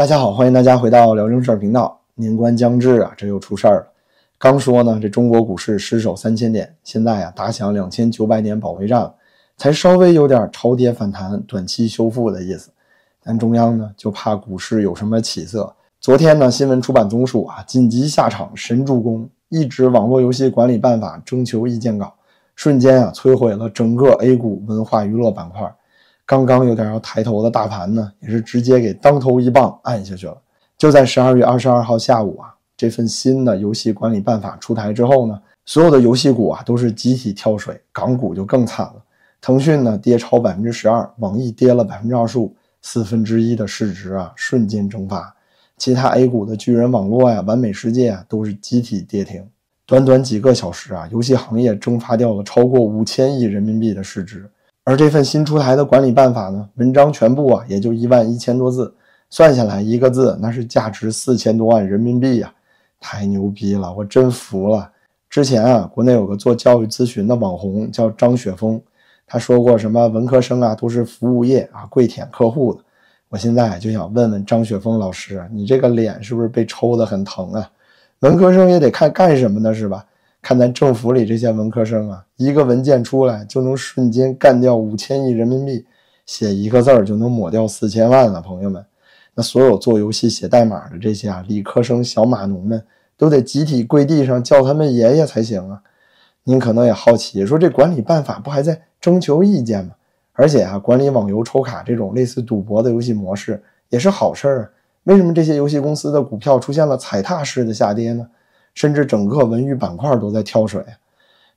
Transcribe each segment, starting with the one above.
大家好，欢迎大家回到聊正事儿频道。年关将至啊，这又出事儿了。刚说呢，这中国股市失守三千点，现在啊打响两千九百点保卫战，才稍微有点超跌反弹、短期修复的意思。但中央呢就怕股市有什么起色。昨天呢，新闻出版总署啊紧急下场神助攻，一纸网络游戏管理办法征求意见稿，瞬间啊摧毁了整个 A 股文化娱乐板块。刚刚有点要抬头的大盘呢，也是直接给当头一棒按下去了。就在十二月二十二号下午啊，这份新的游戏管理办法出台之后呢，所有的游戏股啊都是集体跳水，港股就更惨了。腾讯呢跌超百分之十二，网易跌了百分之二十五，四分之一的市值啊瞬间蒸发。其他 A 股的巨人网络呀、完美世界啊都是集体跌停。短短几个小时啊，游戏行业蒸发掉了超过五千亿人民币的市值。而这份新出台的管理办法呢，文章全部啊也就一万一千多字，算下来一个字那是价值四千多万人民币呀，太牛逼了，我真服了。之前啊，国内有个做教育咨询的网红叫张雪峰，他说过什么文科生啊都是服务业啊跪舔客户的。我现在就想问问张雪峰老师，你这个脸是不是被抽得很疼啊？文科生也得看干什么的是吧？看咱政府里这些文科生啊，一个文件出来就能瞬间干掉五千亿人民币，写一个字儿就能抹掉四千万了。朋友们，那所有做游戏写代码的这些啊理科生小码农们，都得集体跪地上叫他们爷爷才行啊！您可能也好奇，说这管理办法不还在征求意见吗？而且啊，管理网游抽卡这种类似赌博的游戏模式也是好事儿啊，为什么这些游戏公司的股票出现了踩踏式的下跌呢？甚至整个文娱板块都在跳水，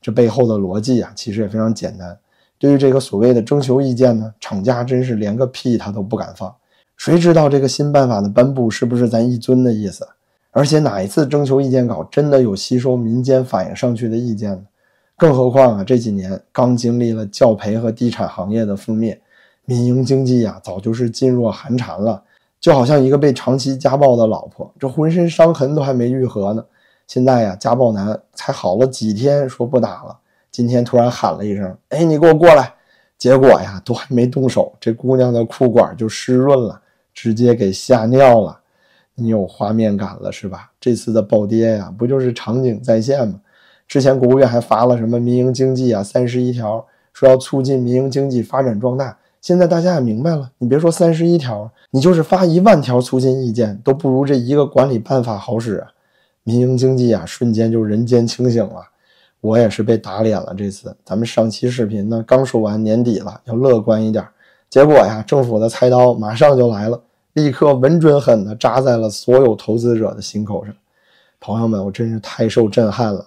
这背后的逻辑啊，其实也非常简单。对于这个所谓的征求意见呢，厂家真是连个屁他都不敢放。谁知道这个新办法的颁布是不是咱一尊的意思？而且哪一次征求意见稿真的有吸收民间反映上去的意见呢？更何况啊，这几年刚经历了教培和地产行业的覆灭，民营经济呀早就是噤若寒蝉了，就好像一个被长期家暴的老婆，这浑身伤痕都还没愈合呢。现在呀，家暴男才好了几天，说不打了。今天突然喊了一声：“哎，你给我过来！”结果呀，都还没动手，这姑娘的裤管就湿润了，直接给吓尿了。你有画面感了是吧？这次的暴跌呀，不就是场景再现吗？之前国务院还发了什么民营经济啊三十一条，说要促进民营经济发展壮大。现在大家也明白了，你别说三十一条，你就是发一万条促进意见，都不如这一个管理办法好使！民营经济啊，瞬间就人间清醒了。我也是被打脸了。这次咱们上期视频呢，刚说完年底了，要乐观一点。结果呀，政府的菜刀马上就来了，立刻稳准狠的扎在了所有投资者的心口上。朋友们，我真是太受震撼了。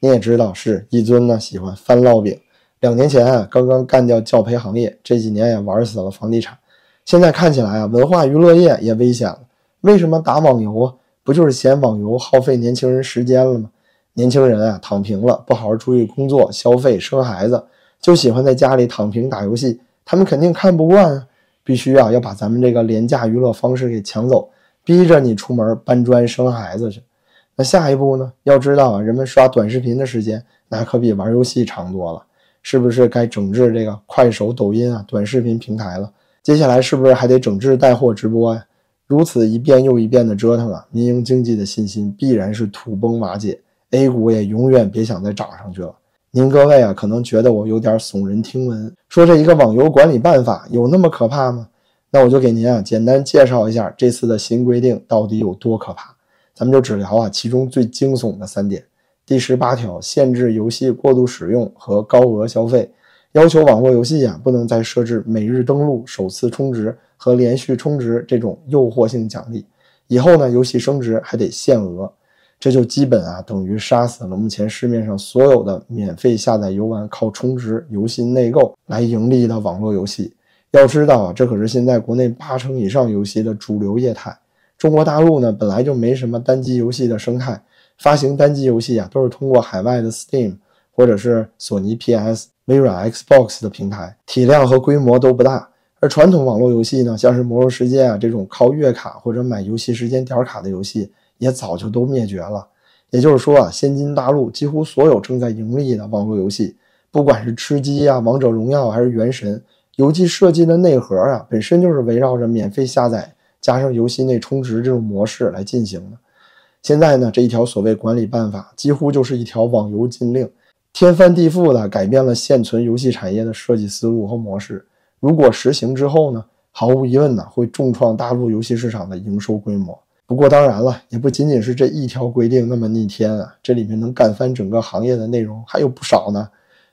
你也知道，是一尊呢喜欢翻烙饼。两年前啊，刚刚干掉教培行业，这几年也玩死了房地产。现在看起来啊，文化娱乐业也危险了。为什么打网游啊？不就是嫌网游耗费年轻人时间了吗？年轻人啊，躺平了，不好好出去工作、消费、生孩子，就喜欢在家里躺平打游戏。他们肯定看不惯啊，必须啊要把咱们这个廉价娱乐方式给抢走，逼着你出门搬砖生孩子去。那下一步呢？要知道啊，人们刷短视频的时间那可比玩游戏长多了，是不是该整治这个快手、抖音啊短视频平台了？接下来是不是还得整治带货直播呀？如此一遍又一遍的折腾啊，民营经济的信心必然是土崩瓦解，A 股也永远别想再涨上去了。您各位啊，可能觉得我有点耸人听闻，说这一个网游管理办法有那么可怕吗？那我就给您啊简单介绍一下这次的新规定到底有多可怕。咱们就只聊啊其中最惊悚的三点。第十八条，限制游戏过度使用和高额消费，要求网络游戏啊不能再设置每日登录、首次充值。和连续充值这种诱惑性奖励，以后呢，游戏升值还得限额，这就基本啊等于杀死了目前市面上所有的免费下载游玩、靠充值游戏内购来盈利的网络游戏。要知道啊，这可是现在国内八成以上游戏的主流业态。中国大陆呢本来就没什么单机游戏的生态，发行单机游戏啊都是通过海外的 Steam 或者是索尼 PS、微软 Xbox 的平台，体量和规模都不大。而传统网络游戏呢，像是《魔兽世界》啊这种靠月卡或者买游戏时间点卡的游戏，也早就都灭绝了。也就是说啊，现今大陆几乎所有正在盈利的网络游戏，不管是吃鸡啊、王者荣耀还是原神，游戏设计的内核啊，本身就是围绕着免费下载、加上游戏内充值这种模式来进行的。现在呢，这一条所谓管理办法几乎就是一条网游禁令，天翻地覆的改变了现存游戏产业的设计思路和模式。如果实行之后呢，毫无疑问呢，会重创大陆游戏市场的营收规模。不过当然了，也不仅仅是这一条规定那么逆天啊，这里面能干翻整个行业的内容还有不少呢。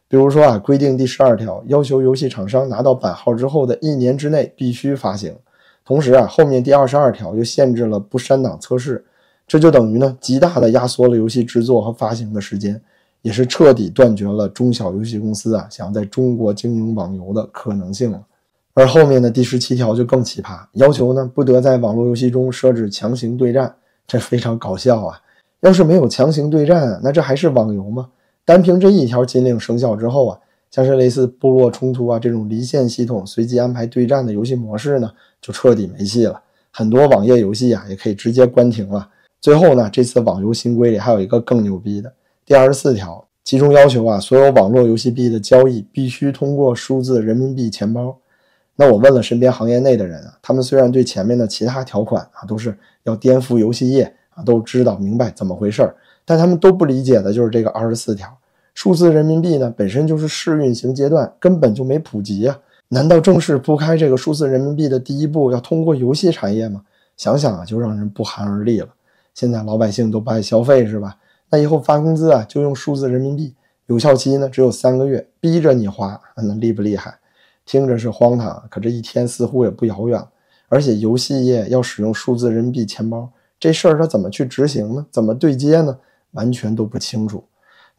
比如说啊，规定第十二条要求游戏厂商拿到版号之后的一年之内必须发行，同时啊，后面第二十二条又限制了不删档测试。这就等于呢，极大的压缩了游戏制作和发行的时间，也是彻底断绝了中小游戏公司啊想要在中国经营网游的可能性了。而后面的第十七条就更奇葩，要求呢不得在网络游戏中设置强行对战，这非常搞笑啊！要是没有强行对战，那这还是网游吗？单凭这一条禁令生效之后啊，像是类似部落冲突啊这种离线系统随机安排对战的游戏模式呢，就彻底没戏了。很多网页游戏啊也可以直接关停了。最后呢，这次网游新规里还有一个更牛逼的第二十四条，其中要求啊，所有网络游戏币的交易必须通过数字人民币钱包。那我问了身边行业内的人啊，他们虽然对前面的其他条款啊都是要颠覆游戏业啊都知道明白怎么回事儿，但他们都不理解的就是这个二十四条，数字人民币呢本身就是试运行阶段，根本就没普及啊。难道正式铺开这个数字人民币的第一步要通过游戏产业吗？想想啊，就让人不寒而栗了。现在老百姓都不爱消费是吧？那以后发工资啊就用数字人民币，有效期呢只有三个月，逼着你花，那厉不厉害？听着是荒唐，可这一天似乎也不遥远。而且游戏业要使用数字人民币钱包，这事儿它怎么去执行呢？怎么对接呢？完全都不清楚。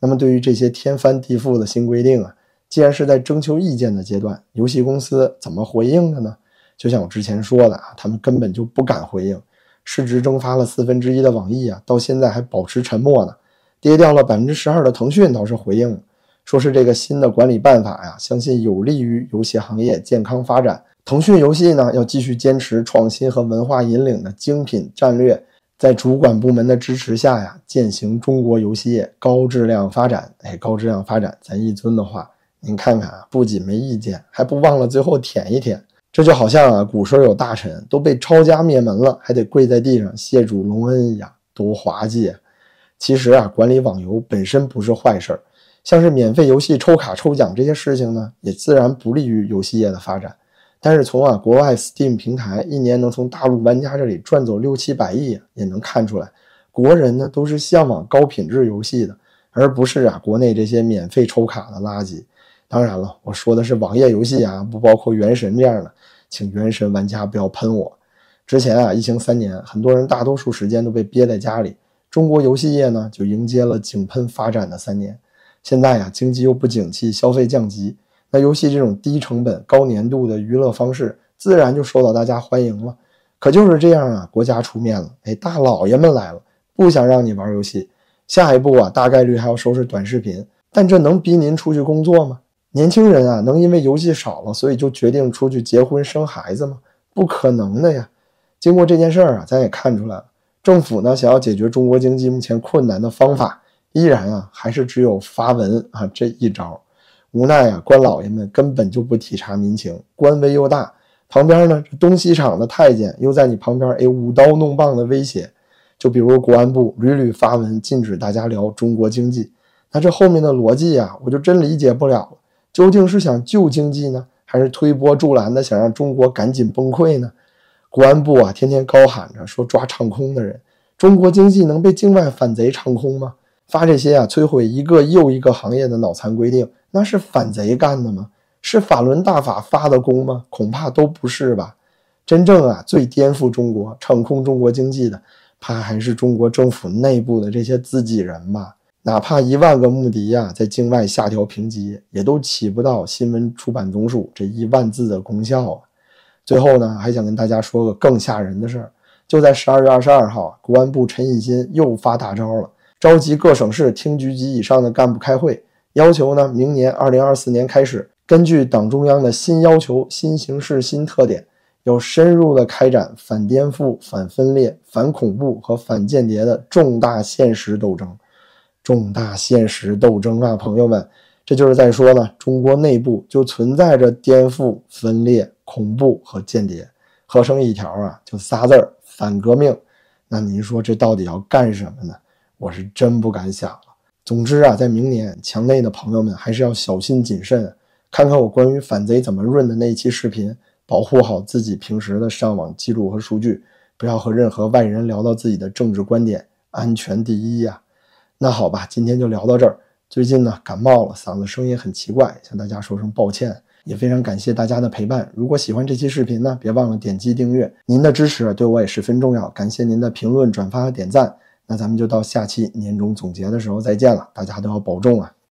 那么对于这些天翻地覆的新规定啊，既然是在征求意见的阶段，游戏公司怎么回应的呢？就像我之前说的啊，他们根本就不敢回应。市值蒸发了四分之一的网易啊，到现在还保持沉默呢。跌掉了百分之十二的腾讯倒是回应，说是这个新的管理办法呀，相信有利于游戏行业健康发展。腾讯游戏呢，要继续坚持创新和文化引领的精品战略，在主管部门的支持下呀，践行中国游戏业高质量发展。哎，高质量发展，咱一尊的话，您看看啊，不仅没意见，还不忘了最后舔一舔。这就好像啊，古时候有大臣都被抄家灭门了，还得跪在地上谢主隆恩一样，多滑稽。其实啊，管理网游本身不是坏事儿，像是免费游戏抽卡抽奖这些事情呢，也自然不利于游戏业的发展。但是从啊国外 Steam 平台一年能从大陆玩家这里赚走六七百亿，也能看出来，国人呢都是向往高品质游戏的，而不是啊国内这些免费抽卡的垃圾。当然了，我说的是网页游戏啊，不包括《原神》这样的，请《原神》玩家不要喷我。之前啊，疫情三年，很多人大多数时间都被憋在家里，中国游戏业呢就迎接了井喷发展的三年。现在呀，经济又不景气，消费降级，那游戏这种低成本、高粘度的娱乐方式，自然就受到大家欢迎了。可就是这样啊，国家出面了，哎，大老爷们来了，不想让你玩游戏，下一步啊，大概率还要收拾短视频。但这能逼您出去工作吗？年轻人啊，能因为游戏少了，所以就决定出去结婚生孩子吗？不可能的呀！经过这件事儿啊，咱也看出来了，政府呢想要解决中国经济目前困难的方法，依然啊还是只有发文啊这一招。无奈啊，官老爷们根本就不体察民情，官威又大，旁边呢这东西厂的太监又在你旁边哎舞刀弄棒的威胁。就比如国安部屡屡发文禁止大家聊中国经济，那这后面的逻辑啊，我就真理解不了了。究竟是想救经济呢，还是推波助澜的想让中国赶紧崩溃呢？国安部啊，天天高喊着说抓唱空的人，中国经济能被境外反贼唱空吗？发这些啊摧毁一个又一个行业的脑残规定，那是反贼干的吗？是法轮大法发的功吗？恐怕都不是吧。真正啊最颠覆中国、唱空中国经济的，怕还是中国政府内部的这些自己人吧。哪怕一万个穆迪呀，在境外下调评级，也都起不到新闻出版总署这一万字的功效啊！最后呢，还想跟大家说个更吓人的事儿，就在十二月二十二号，国安部陈以新又发大招了，召集各省市厅局级以上的干部开会，要求呢，明年二零二四年开始，根据党中央的新要求、新形势、新特点，要深入的开展反颠覆、反分裂、反恐怖和反间谍的重大现实斗争。重大现实斗争啊，朋友们，这就是在说呢，中国内部就存在着颠覆、分裂、恐怖和间谍。合成一条啊，就仨字儿反革命。那您说这到底要干什么呢？我是真不敢想了。总之啊，在明年墙内的朋友们还是要小心谨慎，看看我关于反贼怎么润的那一期视频，保护好自己平时的上网记录和数据，不要和任何外人聊到自己的政治观点，安全第一呀。那好吧，今天就聊到这儿。最近呢感冒了，嗓子声音很奇怪，向大家说声抱歉。也非常感谢大家的陪伴。如果喜欢这期视频呢，别忘了点击订阅，您的支持对我也十分重要。感谢您的评论、转发和点赞。那咱们就到下期年终总结的时候再见了，大家都要保重啊！